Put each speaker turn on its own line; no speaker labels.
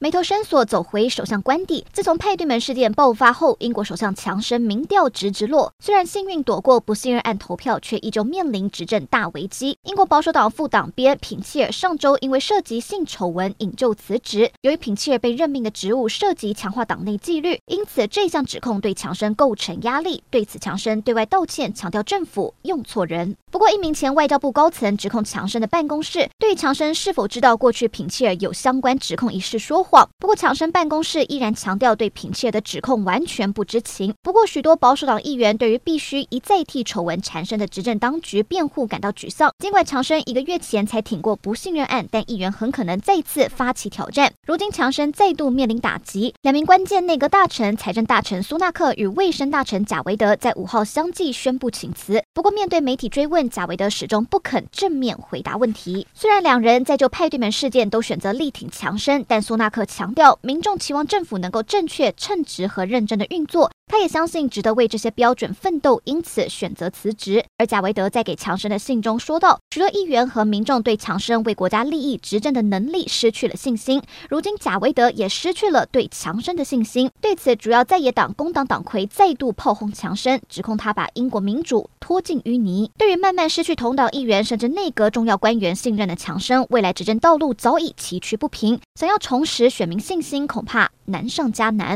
眉头深锁，走回首相官邸。自从派对门事件爆发后，英国首相强生民调直直落。虽然幸运躲过不信任案投票，却依旧面临执政大危机。英国保守党副党鞭品切尔上周因为涉及性丑闻引咎辞职。由于品切尔被任命的职务涉及强化党内纪律，因此这项指控对强生构成压力。对此，强生对外道歉，强调政府用错人。不过，一名前外交部高层指控强生的办公室对强生是否知道过去品切尔有相关指控一事说谎。不过，强生办公室依然强调对品切尔的指控完全不知情。不过，许多保守党议员对于必须一再替丑闻缠身的执政当局辩护感到沮丧。尽管强生一个月前才挺过不信任案，但议员很可能再次发起挑战。如今，强生再度面临打击，两名关键内阁大臣财政大臣苏纳克与卫生大臣贾维德在五号相继宣布请辞。不过，面对媒体追问，贾维德始终不肯正面回答问题。虽然两人在就派对门事件都选择力挺强生，但苏纳克强调，民众期望政府能够正确、称职和认真的运作。他也相信值得为这些标准奋斗，因此选择辞职。而贾维德在给强生的信中说道：“许多议员和民众对强生为国家利益执政的能力失去了信心。如今，贾维德也失去了对强生的信心。对此，主要在野党工党党魁再度炮轰强生，指控他把英国民主拖进淤泥。对于慢慢失去同党议员甚至内阁重要官员信任的强生，未来执政道路早已崎岖不平。想要重拾选民信心，恐怕难上加难。”